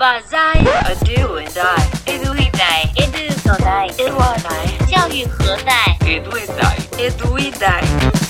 Banzai, a do and die, edu e die, edu so die, edu a die, 教育何在？edu e die, edu e die.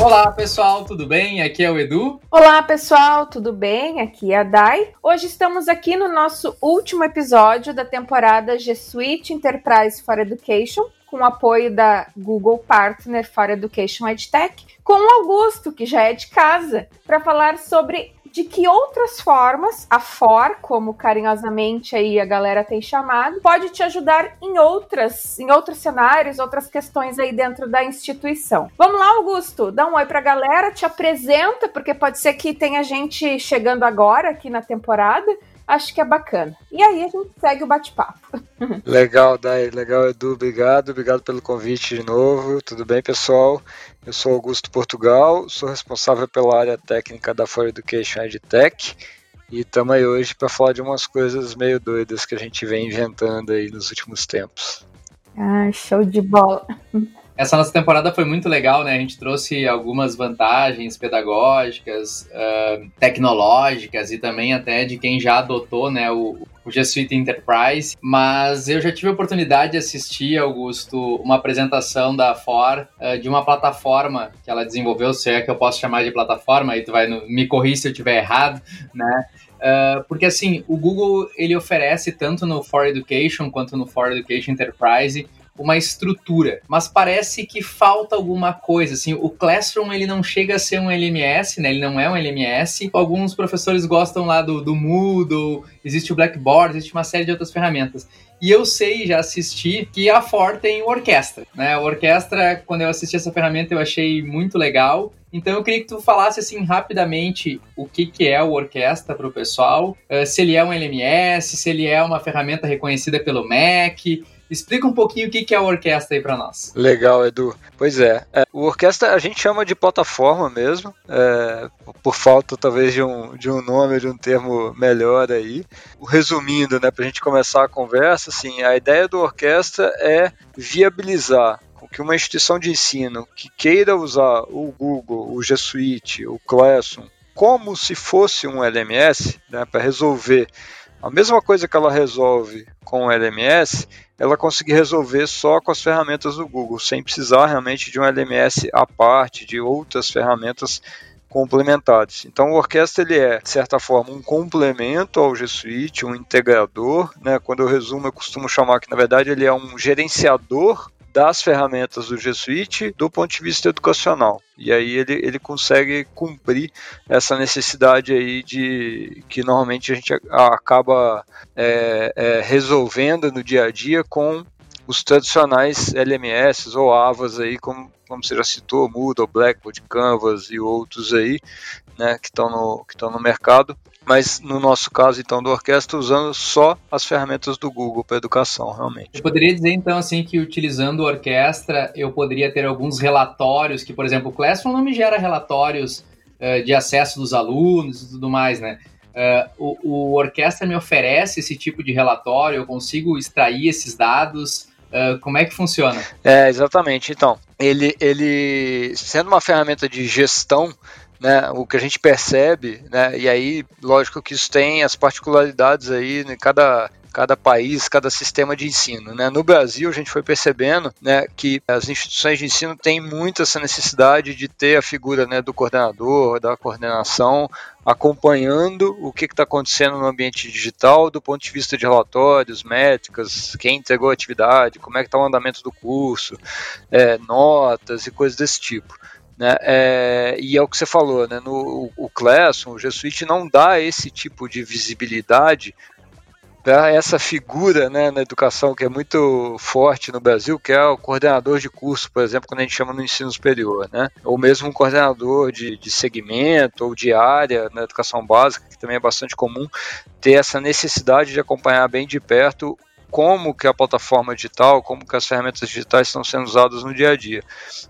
Olá pessoal, tudo bem? Aqui é o Edu. Olá pessoal, tudo bem? Aqui é a Dai. Hoje estamos aqui no nosso último episódio da temporada G Suite Enterprise for Education, com o apoio da Google Partner for Education EdTech, com o Augusto, que já é de casa, para falar sobre de que outras formas a FOR, como carinhosamente aí a galera tem chamado, pode te ajudar em outras, em outros cenários, outras questões aí dentro da instituição. Vamos lá, Augusto, dá um oi pra galera, te apresenta, porque pode ser que tenha gente chegando agora aqui na temporada acho que é bacana. E aí a gente segue o bate-papo. Legal, Dai, legal, Edu, obrigado, obrigado pelo convite de novo. Tudo bem, pessoal? Eu sou Augusto Portugal, sou responsável pela área técnica da For Education EdTech e estamos aí hoje para falar de umas coisas meio doidas que a gente vem inventando aí nos últimos tempos. Ah, show de bola. Essa nossa temporada foi muito legal, né? A gente trouxe algumas vantagens pedagógicas, uh, tecnológicas e também até de quem já adotou, né, o, o G Suite Enterprise. Mas eu já tive a oportunidade de assistir, Augusto, uma apresentação da For uh, de uma plataforma que ela desenvolveu, se é que eu posso chamar de plataforma, aí tu vai no, me corrigir se eu estiver errado, né? Uh, porque assim, o Google ele oferece tanto no For Education quanto no For Education Enterprise uma estrutura, mas parece que falta alguma coisa, assim, o Classroom ele não chega a ser um LMS, né, ele não é um LMS, alguns professores gostam lá do, do Moodle, existe o Blackboard, existe uma série de outras ferramentas, e eu sei, já assisti, que a For tem Orquestra, né, o Orquestra, quando eu assisti essa ferramenta eu achei muito legal, então eu queria que tu falasse assim rapidamente o que, que é o Orquestra para o pessoal, uh, se ele é um LMS, se ele é uma ferramenta reconhecida pelo MEC, Explica um pouquinho o que é a orquestra aí para nós. Legal, Edu. Pois é, é, o orquestra a gente chama de plataforma mesmo, é, por falta talvez de um, de um nome, de um termo melhor aí. Resumindo, né, para a gente começar a conversa, assim, a ideia do orquestra é viabilizar que uma instituição de ensino que queira usar o Google, o G Suite, o Classroom, como se fosse um LMS, né, para resolver a mesma coisa que ela resolve com o LMS, ela conseguir resolver só com as ferramentas do Google, sem precisar realmente de um LMS à parte, de outras ferramentas complementares. Então o Orquestra ele é, de certa forma, um complemento ao G Suite, um integrador, né? Quando eu resumo, eu costumo chamar que na verdade ele é um gerenciador das ferramentas do G Suite do ponto de vista educacional. E aí ele, ele consegue cumprir essa necessidade aí de que normalmente a gente acaba é, é, resolvendo no dia a dia com os tradicionais LMS ou AVAs aí, como, como você já citou, Moodle, Blackboard, Canvas e outros aí, né, que estão no, que no mercado mas no nosso caso, então, do orquestra, usando só as ferramentas do Google para educação, realmente. Eu poderia dizer, então, assim, que utilizando o orquestra, eu poderia ter alguns relatórios, que, por exemplo, o Classroom não me gera relatórios uh, de acesso dos alunos e tudo mais, né? Uh, o, o orquestra me oferece esse tipo de relatório, eu consigo extrair esses dados, Uh, como é que funciona? É, exatamente. Então, ele, ele sendo uma ferramenta de gestão, né, o que a gente percebe, né, e aí, lógico que isso tem as particularidades aí em cada, cada país, cada sistema de ensino. Né? No Brasil, a gente foi percebendo né, que as instituições de ensino têm muito essa necessidade de ter a figura né, do coordenador, da coordenação, acompanhando o que está acontecendo no ambiente digital do ponto de vista de relatórios, métricas, quem entregou a atividade, como é que está o andamento do curso, é, notas e coisas desse tipo. Né? É, e é o que você falou, né? no o Classroom, o G não dá esse tipo de visibilidade para essa figura né, na educação que é muito forte no Brasil, que é o coordenador de curso, por exemplo, quando a gente chama no ensino superior, né? ou mesmo um coordenador de, de segmento ou de área na educação básica, que também é bastante comum, ter essa necessidade de acompanhar bem de perto como que a plataforma digital, como que as ferramentas digitais estão sendo usadas no dia a dia.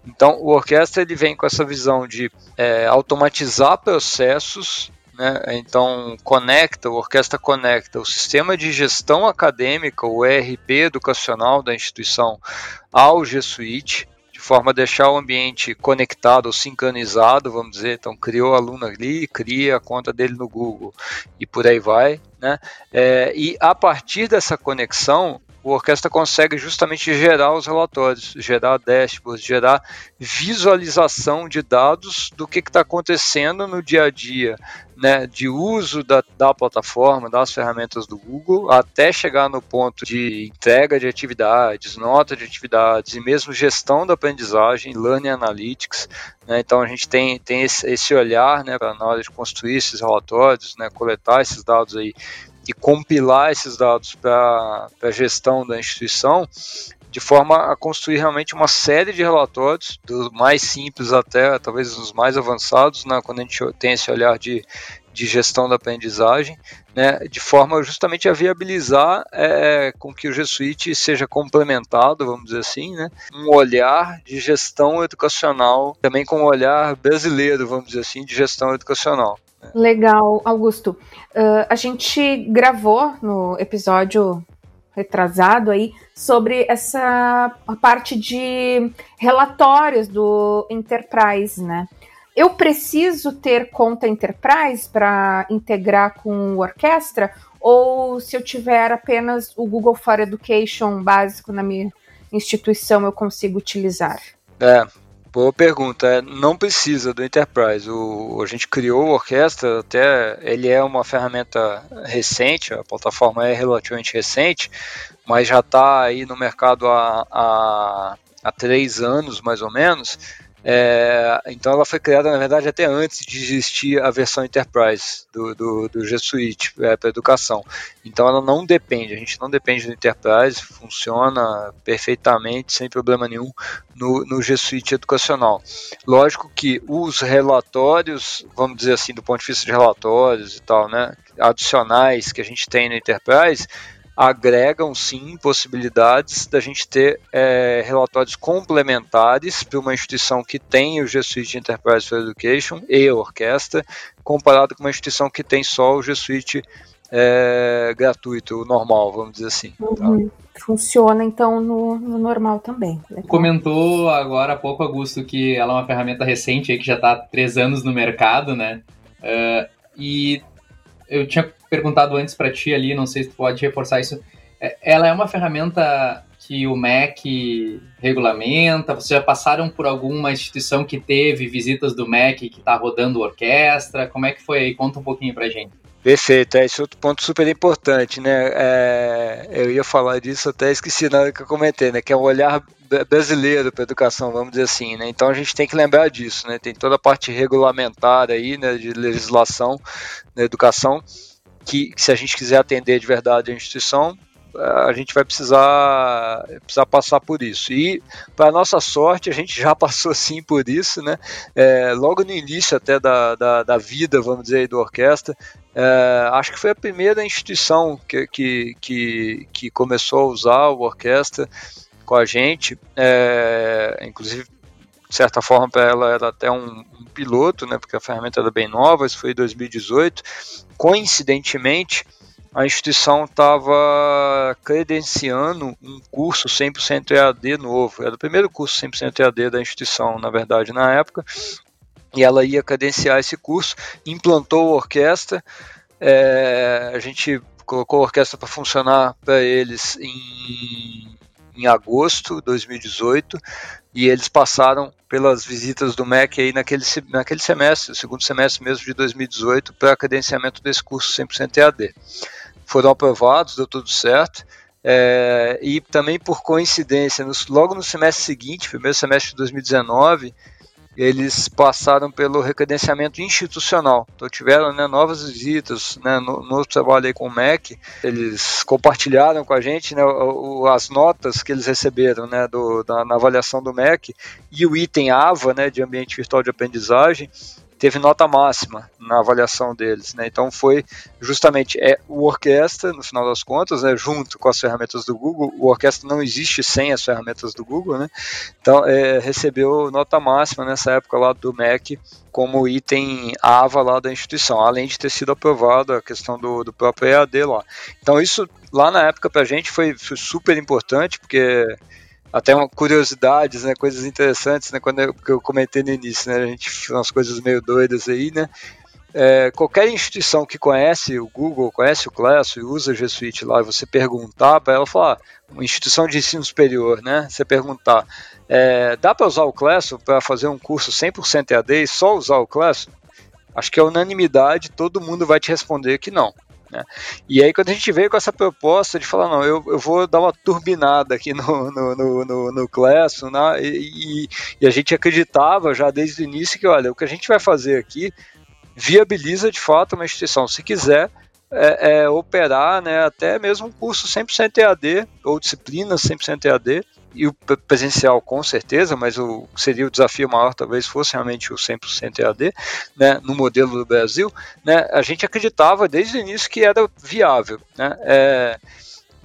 Então, o Orquestra ele vem com essa visão de é, automatizar processos né? Então, conecta, o Orquestra conecta o sistema de gestão acadêmica, o ERP educacional da instituição, ao G Suite, forma a deixar o ambiente conectado ou sincronizado, vamos dizer. Então, criou aluno ali, cria a conta dele no Google e por aí vai. Né? É, e a partir dessa conexão, o Orquestra consegue justamente gerar os relatórios, gerar dashboards, gerar visualização de dados do que está acontecendo no dia a dia, né, de uso da, da plataforma, das ferramentas do Google, até chegar no ponto de entrega de atividades, nota de atividades e mesmo gestão da aprendizagem, Learning Analytics. Né, então a gente tem, tem esse, esse olhar né, na hora de construir esses relatórios, né, coletar esses dados aí e compilar esses dados para a gestão da instituição, de forma a construir realmente uma série de relatórios, dos mais simples até talvez os mais avançados, né, quando a gente tem esse olhar de, de gestão da aprendizagem, né, de forma justamente a viabilizar é, com que o G Suite seja complementado, vamos dizer assim, né, um olhar de gestão educacional, também com um olhar brasileiro, vamos dizer assim, de gestão educacional. Legal, Augusto. Uh, a gente gravou no episódio retrasado aí sobre essa parte de relatórios do Enterprise, né? Eu preciso ter conta Enterprise para integrar com o Orquestra ou se eu tiver apenas o Google for Education básico na minha instituição eu consigo utilizar? É, Boa pergunta. Não precisa do Enterprise. O, a gente criou o Orquestra, até ele é uma ferramenta recente, a plataforma é relativamente recente, mas já está aí no mercado há, há, há três anos, mais ou menos. É, então ela foi criada, na verdade, até antes de existir a versão Enterprise do, do, do G Suite é, para educação. Então ela não depende, a gente não depende do Enterprise, funciona perfeitamente, sem problema nenhum, no, no G Suite educacional. Lógico que os relatórios, vamos dizer assim, do ponto de vista de relatórios e tal, né, adicionais que a gente tem no Enterprise, agregam sim possibilidades da gente ter é, relatórios complementares para uma instituição que tem o G Suite Enterprise for Education e a orquestra, comparado com uma instituição que tem só o G Suite é, gratuito, normal, vamos dizer assim. Tá? Uhum. Funciona então no, no normal também. Legal. Comentou agora há pouco, Augusto, que ela é uma ferramenta recente aí, que já está há três anos no mercado, né? Uh, e eu tinha perguntado antes para ti ali, não sei se tu pode reforçar isso. É, ela é uma ferramenta que o MEC regulamenta? Vocês já passaram por alguma instituição que teve visitas do MEC que está rodando orquestra? Como é que foi aí? Conta um pouquinho para gente. Perfeito, é esse outro ponto super importante, né? É, eu ia falar disso, até esqueci na hora que eu comentei, né? Que é o olhar brasileiro para educação, vamos dizer assim, né? Então a gente tem que lembrar disso, né? Tem toda a parte regulamentar aí, né? De legislação na educação, que, que se a gente quiser atender de verdade a instituição, a gente vai precisar, precisar passar por isso. E, para nossa sorte, a gente já passou sim por isso, né? É, logo no início até da, da, da, vida, vamos dizer, do orquestra, é, acho que foi a primeira instituição que, que, que, que começou a usar o orquestra com a gente, é, inclusive de certa forma para ela era até um, um, piloto, né, porque a ferramenta era bem nova, isso foi em 2018. Coincidentemente, a instituição estava credenciando um curso 100% EAD novo. Era o primeiro curso 100% EAD da instituição, na verdade, na época. E ela ia credenciar esse curso, implantou a orquestra. É, a gente colocou a orquestra para funcionar para eles em, em agosto de 2018 e eles passaram pelas visitas do MEC aí naquele, naquele semestre, segundo semestre mesmo de 2018, para credenciamento desse curso 100% EAD foram aprovados, deu tudo certo. É, e também por coincidência, no, logo no semestre seguinte, primeiro semestre de 2019, eles passaram pelo recredenciamento institucional. Então tiveram né, novas visitas né, no, no trabalho com o MEC. Eles compartilharam com a gente né, o, as notas que eles receberam né, do, da, na avaliação do MEC e o item AVA, né, de ambiente virtual de aprendizagem, teve nota máxima na avaliação deles, né? Então foi justamente é o orquestra no final das contas, né, junto com as ferramentas do Google. O orquestra não existe sem as ferramentas do Google, né? Então é, recebeu nota máxima nessa época lá do MEC como item AVA lá da instituição, além de ter sido aprovada a questão do, do próprio EAD lá. Então isso lá na época para a gente foi, foi super importante porque até uma, curiosidades, né, coisas interessantes, né, quando eu, que eu comentei no início, né, a gente umas coisas meio doidas aí, né, é, qualquer instituição que conhece o Google, conhece o Class e usa o G Suite lá, e você perguntar para ela, falar, uma instituição de ensino superior, né? Você perguntar, é, dá para usar o Class para fazer um curso 100% EAD e só usar o Class? Acho que é unanimidade, todo mundo vai te responder que não. Né? E aí quando a gente veio com essa proposta de falar, não, eu, eu vou dar uma turbinada aqui no, no, no, no, no Classroom, né? e, e, a gente acreditava já desde o início que, olha, o que a gente vai fazer aqui viabiliza de fato uma instituição, se quiser, é, é, operar né, até mesmo um curso 100% EAD ou disciplina 100% EAD e o presencial com certeza, mas o seria o desafio maior talvez fosse realmente o 100% EAD, né, no modelo do Brasil, né, a gente acreditava desde o início que era viável, né, é,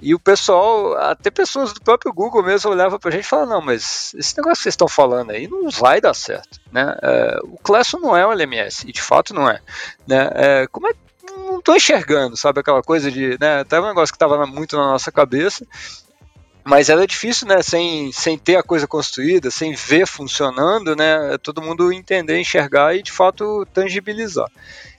e o pessoal, até pessoas do próprio Google mesmo olhavam para a gente e falavam, não, mas esse negócio que vocês estão falando aí não vai dar certo, né? É, o Classroom não é um LMS, e de fato não é, né? É, como é não estou enxergando, sabe aquela coisa de, né? Até um negócio que estava muito na nossa cabeça, mas era difícil, né? Sem, sem ter a coisa construída, sem ver funcionando, né? Todo mundo entender, enxergar e de fato tangibilizar.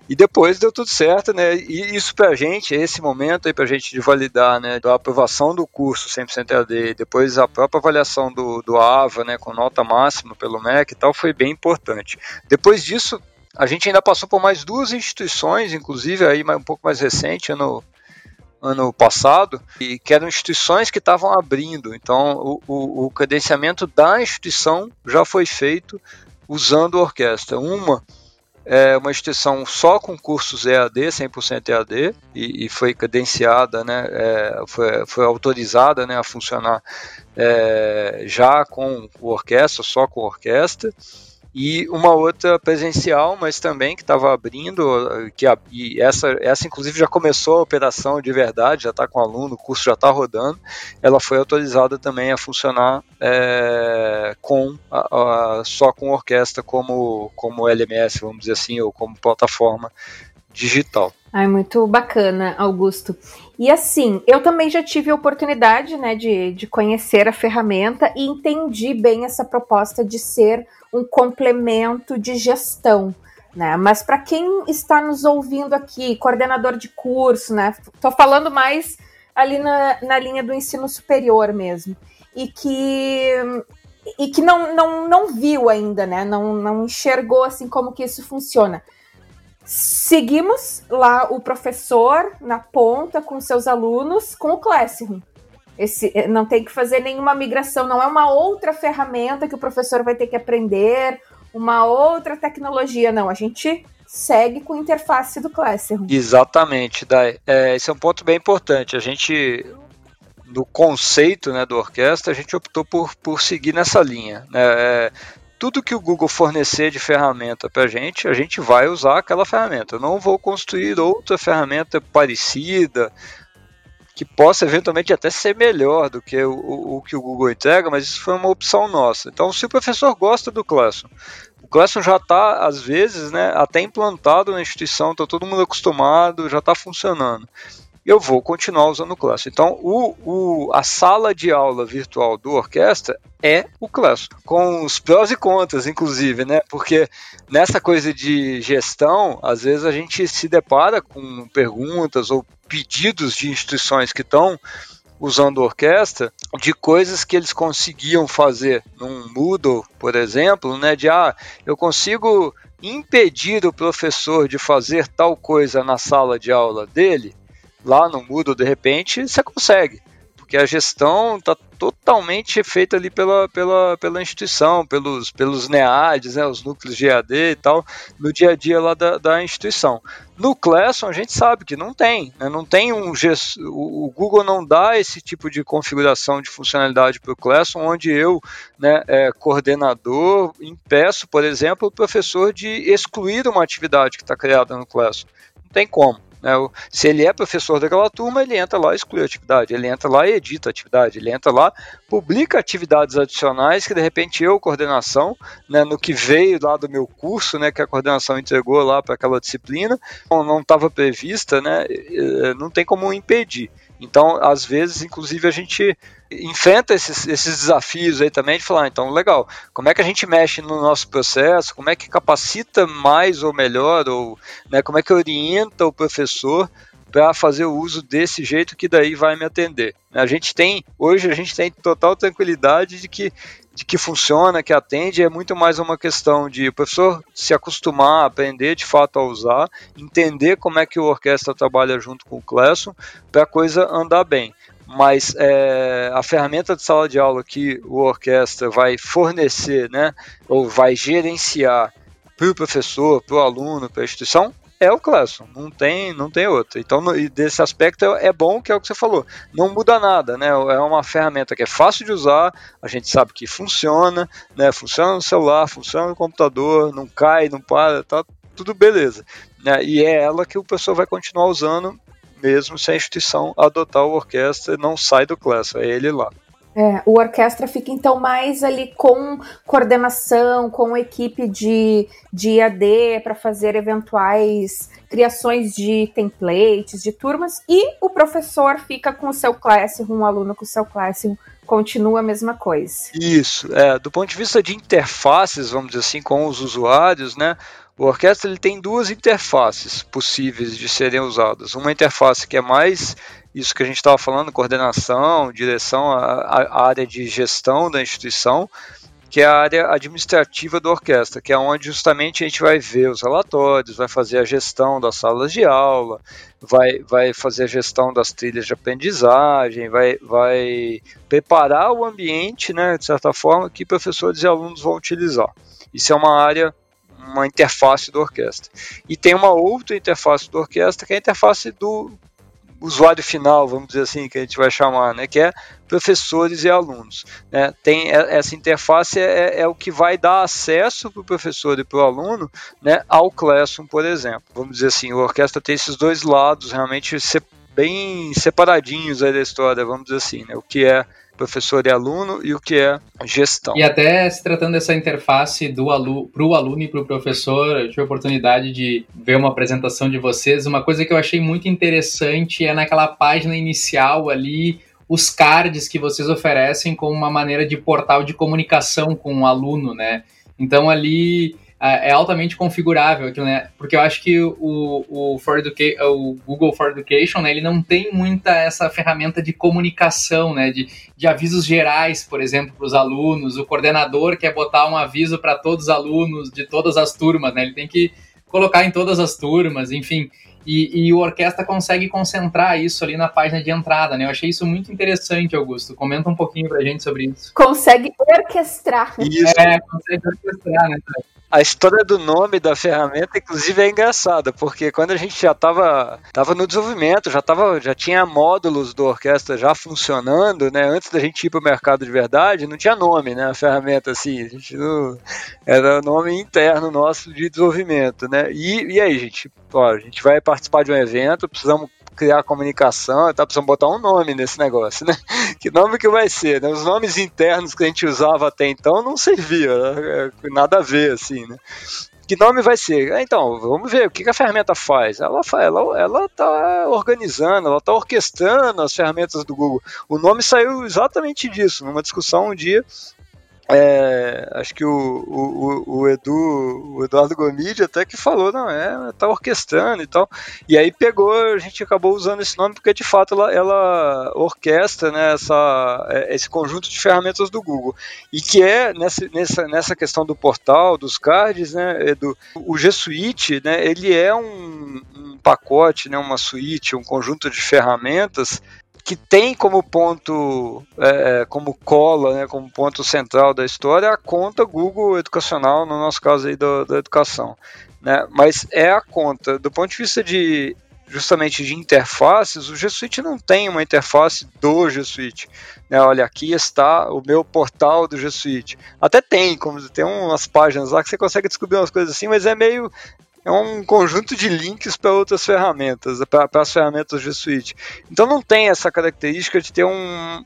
E depois deu tudo certo, né? E isso pra gente, esse momento aí pra gente de validar, né? Da aprovação do curso 100% EAD, depois a própria avaliação do, do AVA, né? Com nota máxima pelo MEC e tal, foi bem importante. Depois disso, a gente ainda passou por mais duas instituições, inclusive aí um pouco mais recente, ano, ano passado, e que eram instituições que estavam abrindo. Então, o, o, o credenciamento da instituição já foi feito usando a orquestra. Uma é uma instituição só com cursos EAD, 100% EAD, e, e, foi credenciada, né, é, foi, foi, autorizada né, a funcionar é, já com o orquestra, só com orquestra e uma outra presencial, mas também que estava abrindo, que a, e essa, essa inclusive já começou a operação de verdade, já está com aluno, o curso já está rodando, ela foi autorizada também a funcionar é, com a, a, só com orquestra como, como LMS, vamos dizer assim, ou como plataforma digital. Ai, muito bacana, Augusto. E assim, eu também já tive a oportunidade né, de, de conhecer a ferramenta e entendi bem essa proposta de ser um complemento de gestão. Né? Mas para quem está nos ouvindo aqui, coordenador de curso, né? Tô falando mais ali na, na linha do ensino superior mesmo. E que e que não, não, não viu ainda, né? Não, não enxergou assim como que isso funciona. Seguimos lá o professor na ponta com seus alunos com o Classroom. Esse, eh, não tem que fazer nenhuma migração, não é uma outra ferramenta que o professor vai ter que aprender, uma outra tecnologia, não. A gente segue com a interface do Classroom. Exatamente, Dai. É, esse é um ponto bem importante. A gente, no conceito né, do orquestra, a gente optou por, por seguir nessa linha. Né? É, tudo que o Google fornecer de ferramenta para a gente, a gente vai usar aquela ferramenta. Eu não vou construir outra ferramenta parecida, que possa eventualmente até ser melhor do que o, o, o, que o Google entrega, mas isso foi uma opção nossa. Então, se o professor gosta do Classroom, o Classroom já está, às vezes, né, até implantado na instituição, está todo mundo acostumado, já está funcionando. Eu vou continuar usando o Classroom. Então, o, o, a sala de aula virtual do orquestra é o Classroom, com os prós e contras, inclusive, né? Porque nessa coisa de gestão, às vezes a gente se depara com perguntas ou pedidos de instituições que estão usando orquestra de coisas que eles conseguiam fazer num Moodle, por exemplo, né, de ah, eu consigo impedir o professor de fazer tal coisa na sala de aula dele, lá no Moodle de repente você consegue porque a gestão está totalmente feita ali pela, pela, pela instituição, pelos, pelos NEADs, né, os núcleos de EAD e tal, no dia a dia lá da, da instituição. No Classroom a gente sabe que não tem, né, não tem um o Google não dá esse tipo de configuração de funcionalidade para o Classroom, onde eu, né, é, coordenador, impeço, por exemplo, o professor de excluir uma atividade que está criada no Classroom. Não tem como. Né? Se ele é professor daquela turma, ele entra lá e exclui a atividade, ele entra lá e edita a atividade, ele entra lá, publica atividades adicionais que de repente eu, coordenação, né, no que veio lá do meu curso, né, que a coordenação entregou lá para aquela disciplina, não estava prevista, né, não tem como impedir. Então, às vezes, inclusive, a gente enfrenta esses, esses desafios aí também de falar, ah, então, legal, como é que a gente mexe no nosso processo, como é que capacita mais ou melhor, ou né, como é que orienta o professor para fazer o uso desse jeito que daí vai me atender. A gente tem, hoje a gente tem total tranquilidade de que de que funciona, que atende, é muito mais uma questão de o professor se acostumar, aprender de fato a usar, entender como é que o orquestra trabalha junto com o Classroom para a coisa andar bem. Mas é, a ferramenta de sala de aula que o orquestra vai fornecer, né, ou vai gerenciar para o professor, para o aluno, para a instituição, é o Classroom, não tem, não tem outro. Então, no, desse aspecto é bom que é o que você falou, não muda nada, né? É uma ferramenta que é fácil de usar, a gente sabe que funciona, né? Funciona no celular, funciona no computador, não cai, não para, tá tudo beleza. Né? E é ela que o pessoal vai continuar usando mesmo se a instituição adotar o orquestra não sai do Classroom, é ele lá. É, o orquestra fica então mais ali com coordenação, com equipe de, de IAD para fazer eventuais criações de templates, de turmas, e o professor fica com o seu Classroom, um aluno com o seu Classroom, continua a mesma coisa. Isso, é, do ponto de vista de interfaces, vamos dizer assim, com os usuários, né, o orquestra ele tem duas interfaces possíveis de serem usadas. Uma interface que é mais isso que a gente estava falando, coordenação, direção, a, a, área de gestão da instituição, que é a área administrativa da orquestra, que é onde justamente a gente vai ver os relatórios, vai fazer a gestão das salas de aula, vai, vai fazer a gestão das trilhas de aprendizagem, vai, vai preparar o ambiente, né, de certa forma, que professores e alunos vão utilizar. Isso é uma área uma interface do orquestra. E tem uma outra interface do orquestra, que é a interface do usuário final, vamos dizer assim, que a gente vai chamar, né, que é professores e alunos. Né? Tem essa interface é, é o que vai dar acesso para o professor e para o aluno, né, ao Classroom, por exemplo. Vamos dizer assim, o orquestra tem esses dois lados realmente bem separadinhos aí da história, vamos dizer assim, né, o que é professor e aluno e o que é gestão. E até se tratando dessa interface do alu para o aluno e para o professor, eu tive a oportunidade de ver uma apresentação de vocês. Uma coisa que eu achei muito interessante é naquela página inicial ali, os cards que vocês oferecem como uma maneira de portal de comunicação com o aluno, né? Então ali é altamente configurável aquilo, né? Porque eu acho que o, o, for Educa o Google for Education, né, ele não tem muita essa ferramenta de comunicação, né? De, de avisos gerais, por exemplo, para os alunos. O coordenador quer botar um aviso para todos os alunos de todas as turmas, né? Ele tem que colocar em todas as turmas, enfim. E, e, o orquestra consegue concentrar isso ali na página de entrada, né? Eu achei isso muito interessante, Augusto. Comenta um pouquinho pra gente sobre isso. Consegue orquestrar. Isso. É, consegue orquestrar, né? A história do nome da ferramenta, inclusive, é engraçada, porque quando a gente já estava tava no desenvolvimento, já, tava, já tinha módulos do orquestra já funcionando, né? Antes da gente ir para o mercado de verdade, não tinha nome, né? A ferramenta, assim, a gente não, era nome interno nosso de desenvolvimento, né? E, e aí, gente? Ó, a gente vai participar de um evento, precisamos criar comunicação, tá precisando botar um nome nesse negócio, né? Que nome que vai ser, né? Os nomes internos que a gente usava até então não servia, né? É, nada a ver, assim, né? Que nome vai ser? Ah, então, vamos ver o que a ferramenta faz. Ela ela, ela tá organizando, ela tá orquestrando as ferramentas do Google. O nome saiu exatamente disso, numa discussão um dia é, acho que o, o, o, Edu, o Eduardo Gomide até que falou, não, é, tá orquestrando e tal. E aí pegou, a gente acabou usando esse nome porque de fato ela, ela orquestra né, essa, é, esse conjunto de ferramentas do Google. E que é nessa, nessa, nessa questão do portal, dos cards, né, Edu, o G Suite, né, ele é um, um pacote, né, uma suíte, um conjunto de ferramentas que tem como ponto, é, é, como cola, né, como ponto central da história a conta Google Educacional, no nosso caso aí da, da educação. Né? Mas é a conta, do ponto de vista de justamente de interfaces, o G Suite não tem uma interface do G Suite. Né? Olha, aqui está o meu portal do G Suite. Até tem, como tem umas páginas lá que você consegue descobrir umas coisas assim, mas é meio é um conjunto de links para outras ferramentas, para as ferramentas G Suite. Então não tem essa característica de ter um,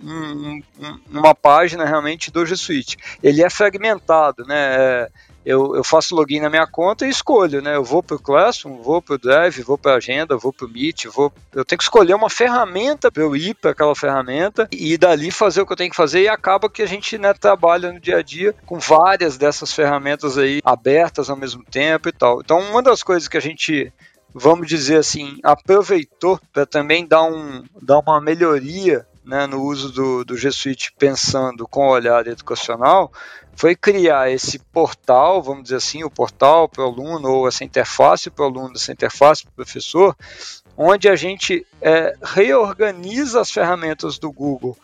um, um, uma página realmente do G Suite. Ele é fragmentado, né? É, eu, eu faço login na minha conta e escolho, né? Eu vou para o Classroom, vou para o Drive, vou para a Agenda, vou para o Meet, vou... eu tenho que escolher uma ferramenta para eu ir para aquela ferramenta e dali fazer o que eu tenho que fazer e acaba que a gente né, trabalha no dia a dia com várias dessas ferramentas aí abertas ao mesmo tempo e tal. Então, uma das coisas que a gente vamos dizer assim, aproveitou para também dar, um, dar uma melhoria né, no uso do, do G Suite pensando com o olhar educacional, foi criar esse portal, vamos dizer assim, o portal para o aluno, ou essa interface para o aluno, essa interface para o professor, onde a gente é, reorganiza as ferramentas do Google,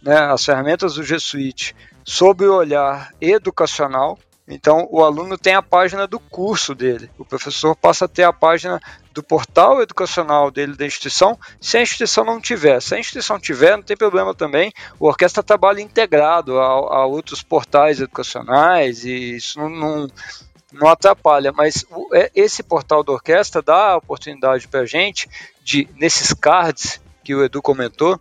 né, as ferramentas do G Suite, sob o olhar educacional, então, o aluno tem a página do curso dele, o professor passa a ter a página do portal educacional dele da instituição, se a instituição não tiver. Se a instituição tiver, não tem problema também, o orquestra trabalha integrado a, a outros portais educacionais e isso não, não, não atrapalha, mas é, esse portal da orquestra dá a oportunidade para a gente de, nesses cards que o Edu comentou,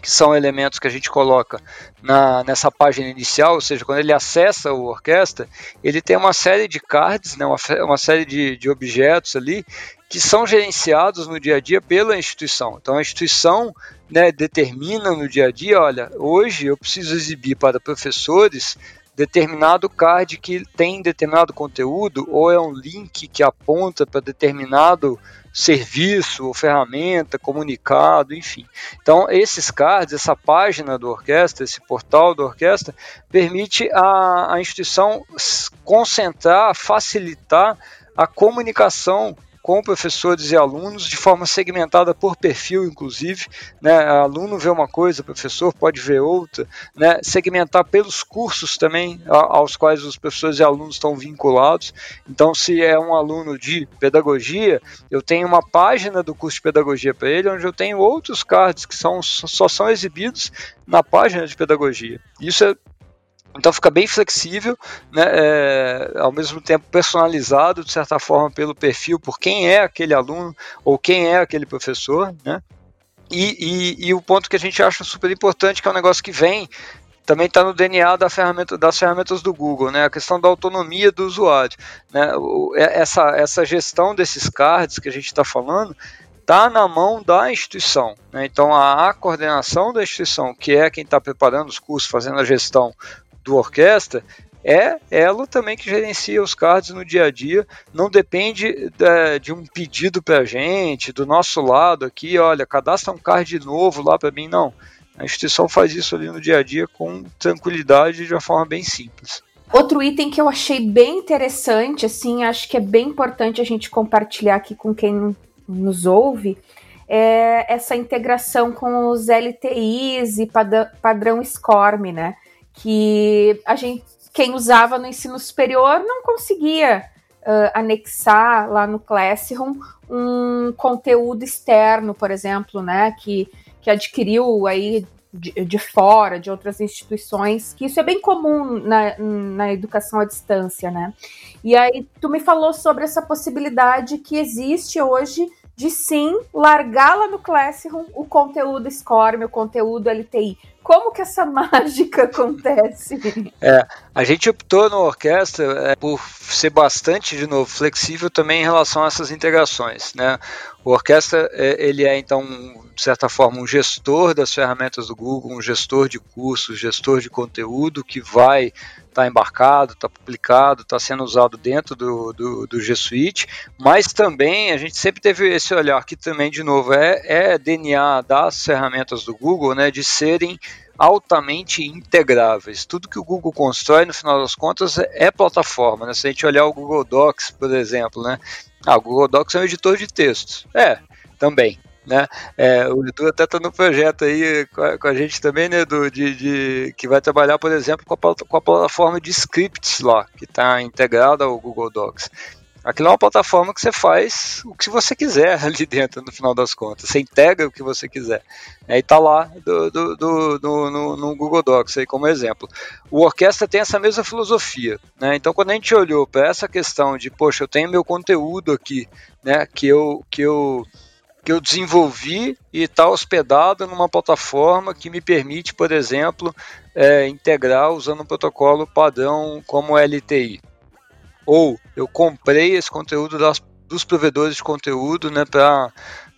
que são elementos que a gente coloca na, nessa página inicial, ou seja, quando ele acessa o orquestra, ele tem uma série de cards, né, uma, uma série de, de objetos ali que são gerenciados no dia a dia pela instituição. Então a instituição né, determina no dia a dia, olha, hoje eu preciso exibir para professores determinado card que tem determinado conteúdo ou é um link que aponta para determinado serviço ou ferramenta, comunicado, enfim. Então, esses cards, essa página do orquestra, esse portal do orquestra, permite a, a instituição concentrar, facilitar a comunicação com professores e alunos de forma segmentada por perfil, inclusive. Né? Aluno vê uma coisa, professor pode ver outra. Né? Segmentar pelos cursos também aos quais os professores e alunos estão vinculados. Então, se é um aluno de pedagogia, eu tenho uma página do curso de pedagogia para ele, onde eu tenho outros cards que são, só são exibidos na página de pedagogia. Isso é então fica bem flexível, né, é, ao mesmo tempo personalizado, de certa forma, pelo perfil, por quem é aquele aluno ou quem é aquele professor. Né? E, e, e o ponto que a gente acha super importante, que é um negócio que vem também está no DNA da ferramenta, das ferramentas do Google, né? A questão da autonomia do usuário, né? É, essa, essa gestão desses cards que a gente está falando está na mão da instituição. Né? Então a, a, coordenação da instituição, que é quem está preparando os cursos, fazendo a gestão do orquestra, é ela também que gerencia os cards no dia a dia, não depende de, de um pedido para a gente, do nosso lado aqui, olha, cadastra um card novo lá para mim, não. A instituição faz isso ali no dia a dia com tranquilidade de uma forma bem simples. Outro item que eu achei bem interessante, assim, acho que é bem importante a gente compartilhar aqui com quem nos ouve, é essa integração com os LTIs e padrão SCORM, né? Que a gente, quem usava no ensino superior não conseguia uh, anexar lá no Classroom um conteúdo externo, por exemplo, né, que, que adquiriu aí de, de, fora, de outras instituições, que isso é bem comum na, na educação à distância, né? E aí tu me falou sobre essa possibilidade que existe hoje de sim largar lá no Classroom o conteúdo SCORM, o conteúdo LTI. Como que essa mágica acontece? É, a gente optou na orquestra é, por ser bastante, de novo, flexível também em relação a essas integrações. Né? O orquestra é, ele é então de certa forma um gestor das ferramentas do Google, um gestor de cursos, gestor de conteúdo que vai está embarcado, está publicado, está sendo usado dentro do, do, do, G Suite, mas também a gente sempre teve esse olhar que também, de novo, é, é DNA das ferramentas do Google, né, de serem altamente integráveis. Tudo que o Google constrói, no final das contas, é plataforma. Né? Se a gente olhar o Google Docs, por exemplo, né? Ah, o Google Docs é um editor de textos. É, também. Né? É, o Edu até está no projeto aí com a, com a, gente também, né, Edu, de, de, que vai trabalhar, por exemplo, com a, com a plataforma de scripts lá, que está integrada ao Google Docs. Aquilo é uma plataforma que você faz o que você quiser ali dentro, no final das contas. Você integra o que você quiser. E está lá do, do, do, do no, no, Google Docs, aí como exemplo. O Orquestra tem essa mesma filosofia. Né? Então, quando a gente olhou para essa questão de, poxa, eu tenho meu conteúdo aqui, né, que eu, que eu que eu desenvolvi e está hospedado numa plataforma que me permite, por exemplo, é, integrar usando um protocolo padrão como LTI. ou eu comprei esse conteúdo das, dos provedores de conteúdo né, para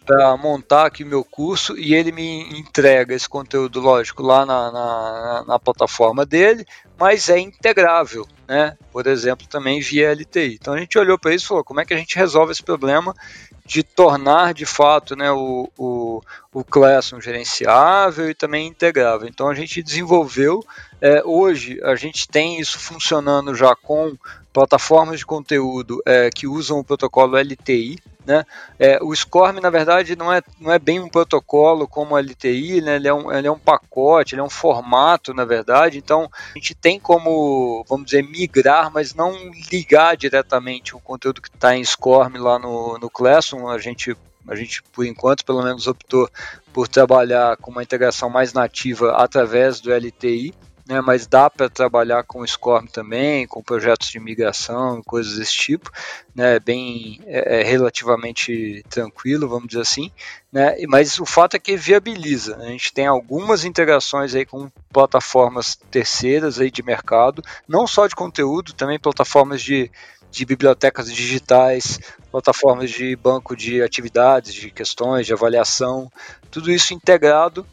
para montar aqui o meu curso e ele me entrega esse conteúdo, lógico, lá na, na, na, plataforma dele, mas é integrável, né? Por exemplo, também via LTI. Então a gente olhou para isso e falou, como é que a gente resolve esse problema de tornar de fato né, o, o, o Classroom gerenciável e também integrável. Então a gente desenvolveu, é, hoje a gente tem isso funcionando já com plataformas de conteúdo é, que usam o protocolo LTI, né? É, o SCORM, na verdade, não é, não é bem um protocolo como a LTI, né? ele, é um, ele é um pacote, ele é um formato, na verdade. Então, a gente tem como, vamos dizer, migrar, mas não ligar diretamente o conteúdo que está em SCORM lá no, no Classroom. A gente a gente, por enquanto, pelo menos optou por trabalhar com uma integração mais nativa através do LTI né, mas dá para trabalhar com SCORM também, com projetos de migração, coisas desse tipo, né, bem é, é, relativamente tranquilo, vamos dizer assim, né, mas o fato é que viabiliza. A gente tem algumas integrações aí com plataformas terceiras aí de mercado, não só de conteúdo, também plataformas de, de bibliotecas digitais, plataformas de banco de atividades, de questões, de avaliação, tudo isso integrado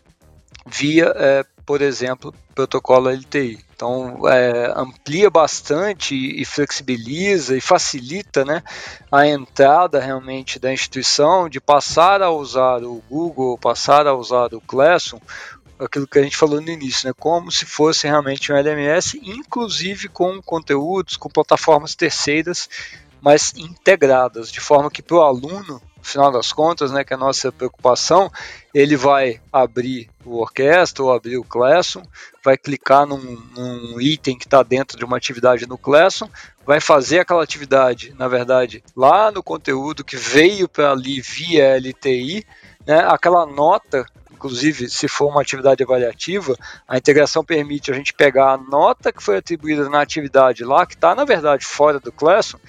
via é, por exemplo, protocolo LTI. Então, é, amplia bastante e flexibiliza e facilita né, a entrada realmente da instituição de passar a usar o Google, passar a usar o Classroom, aquilo que a gente falou no início, né, como se fosse realmente um LMS, inclusive com conteúdos, com plataformas terceiras, mas integradas, de forma que para o aluno no final das contas, né, que é a nossa preocupação, ele vai abrir o orquestra ou abrir o Classroom, vai clicar num, num item que está dentro de uma atividade no Classroom, vai fazer aquela atividade, na verdade, lá no conteúdo que veio para ali via LTI, né, aquela nota inclusive se for uma atividade avaliativa, a integração permite a gente pegar a nota que foi atribuída na atividade lá, que está na verdade fora do Classroom,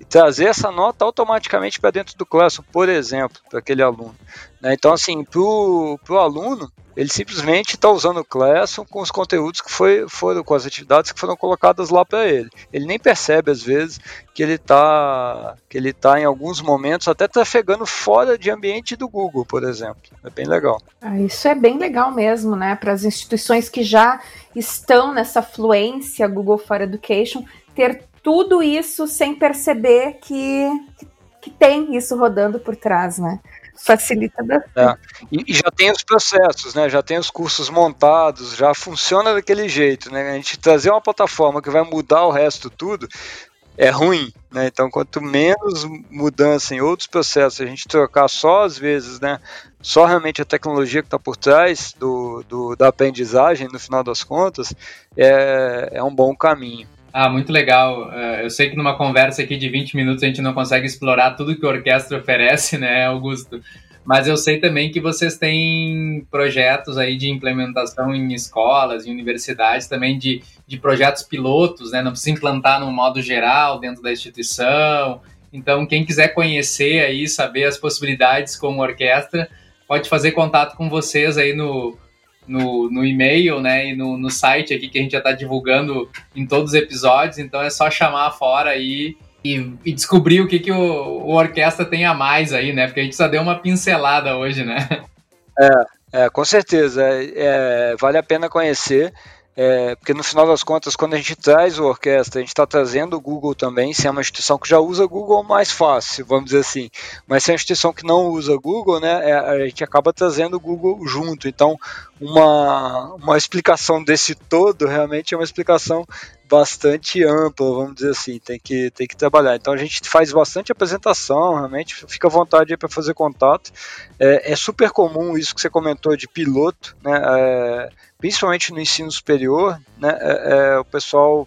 e trazer essa nota automaticamente para dentro do Classroom, por exemplo, para aquele aluno. Né? Então, assim, para o aluno, ele simplesmente está usando o Classroom com os conteúdos que foi, foram, com as atividades que foram colocadas lá para ele. Ele nem percebe, às vezes, que ele está que ele tá, em alguns momentos, até trafegando fora de ambiente do Google, por exemplo. É bem legal. Ah, isso é bem legal mesmo, né? Para as instituições que já estão nessa fluência Google for Education, ter tudo isso sem perceber que, que tem isso rodando por trás, né? Facilita bastante. É. E, e, já tem os processos, né? Já tem os cursos montados, já funciona daquele jeito, né? A gente trazer uma plataforma que vai mudar o resto tudo é ruim, né? Então, quanto menos mudança em outros processos, a gente trocar só às vezes, né? Só realmente a tecnologia que está por trás do, do, da aprendizagem, no final das contas, é, é um bom caminho. Ah, muito legal. É, eu sei que numa conversa aqui de 20 minutos a gente não consegue explorar tudo que a orquestra oferece, né, Augusto? Mas eu sei também que vocês têm projetos aí de implementação em escolas, em universidades, também de, de projetos pilotos, né? Não precisa implantar no modo geral dentro da instituição. Então, quem quiser conhecer aí, saber as possibilidades com orquestra, pode fazer contato com vocês aí no, no, no e-mail, né, e no, no site aqui que a gente já está divulgando em todos os episódios, então é só chamar fora aí e, e descobrir o que, que o, o, orquestra tem a mais aí, né, porque a gente só deu uma pincelada hoje, né. É, é com certeza, é, é vale a pena conhecer, é, porque no final das contas, quando a gente traz o orquestra, a gente está trazendo o Google também. Se é uma instituição que já usa Google, mais fácil, vamos dizer assim. Mas se é uma instituição que não usa Google, né, é, a gente acaba trazendo o Google junto. Então, uma, uma explicação desse todo realmente é uma explicação bastante ampla, vamos dizer assim, tem que, tem que trabalhar. Então a gente faz bastante apresentação, realmente, fica à vontade para fazer contato. É, é, super comum isso que você comentou de piloto, né? É, principalmente no ensino superior, né? É, é o pessoal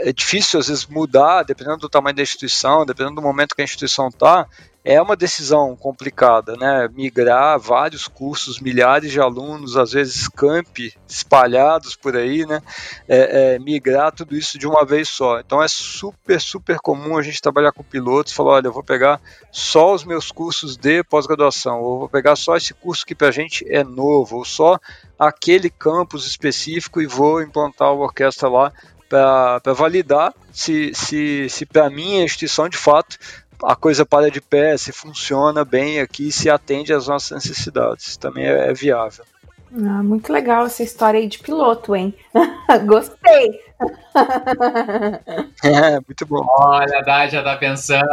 é difícil às vezes mudar, dependendo do tamanho da instituição, dependendo do momento que a instituição está, é uma decisão complicada, né? Migrar vários cursos, milhares de alunos, às vezes camp espalhados por aí, né? É, é, migrar tudo isso de uma vez só. Então é super, super comum a gente trabalhar com pilotos, falar, olha, eu vou pegar só os meus cursos de pós-graduação, ou vou pegar só esse curso que para a gente é novo, ou só aquele campus específico e vou implantar a orquestra lá para validar se, se, se para mim a instituição de fato a coisa para de pé, se funciona bem aqui, se atende às nossas necessidades. Também é, é viável. Ah, muito legal essa história aí de piloto, hein? Gostei! é, muito bom. Olha, a Dai já tá pensando.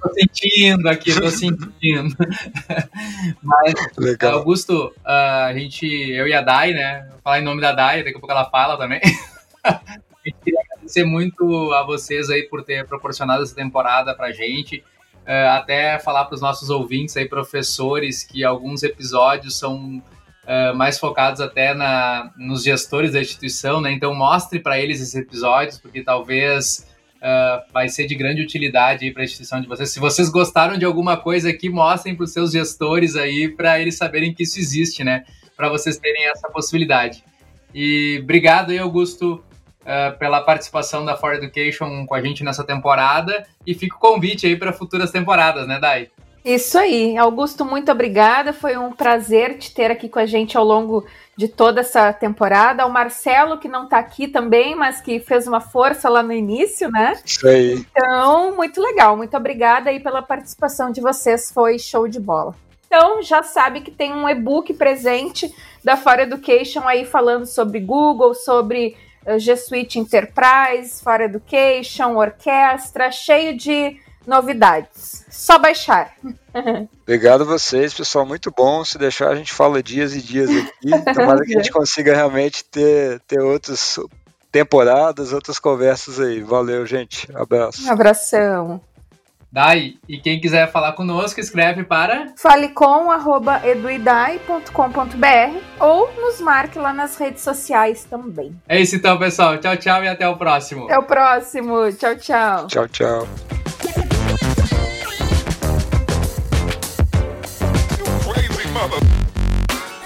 Tô sentindo aqui, tô sentindo. Mas, Legal. Augusto, a gente, eu e a Dai, né? Vou falar em nome da Dai, daqui a pouco ela fala também. a gente queria agradecer muito a vocês aí por ter proporcionado essa temporada pra gente. Uh, até falar para os nossos ouvintes aí, professores, que alguns episódios são uh, mais focados até na, nos gestores da instituição, né? Então mostre para eles esses episódios, porque talvez uh, vai ser de grande utilidade para a instituição de vocês. Se vocês gostaram de alguma coisa aqui, mostrem para os seus gestores aí, para eles saberem que isso existe, né? Para vocês terem essa possibilidade. E obrigado aí, Augusto, uh, pela participação da For Education com a gente nessa temporada. E fica o convite aí para futuras temporadas, né, Dai? Isso aí. Augusto, muito obrigada. Foi um prazer te ter aqui com a gente ao longo de toda essa temporada. O Marcelo, que não está aqui também, mas que fez uma força lá no início, né? Isso aí. Então, muito legal. Muito obrigada aí pela participação de vocês. Foi show de bola. Então, já sabe que tem um e-book presente da For Education aí falando sobre Google, sobre G Suite Enterprise, For Education, Orquestra, cheio de novidades. Só baixar. Obrigado a vocês, pessoal. Muito bom. Se deixar, a gente fala dias e dias aqui. Tomara que a gente consiga realmente ter, ter outras temporadas, outras conversas aí. Valeu, gente. Abraço. Um abração. Dai, e quem quiser falar conosco, escreve para falecom.eduidai.com.br ou nos marque lá nas redes sociais também. É isso então, pessoal. Tchau, tchau e até o próximo. Até o próximo. Tchau, tchau. Tchau, tchau.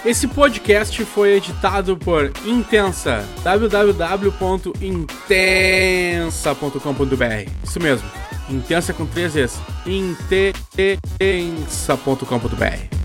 Esse podcast foi editado por Intensa, www.intensa.com.br. Isso mesmo, Intensa com três vezes. Intensa.com.br.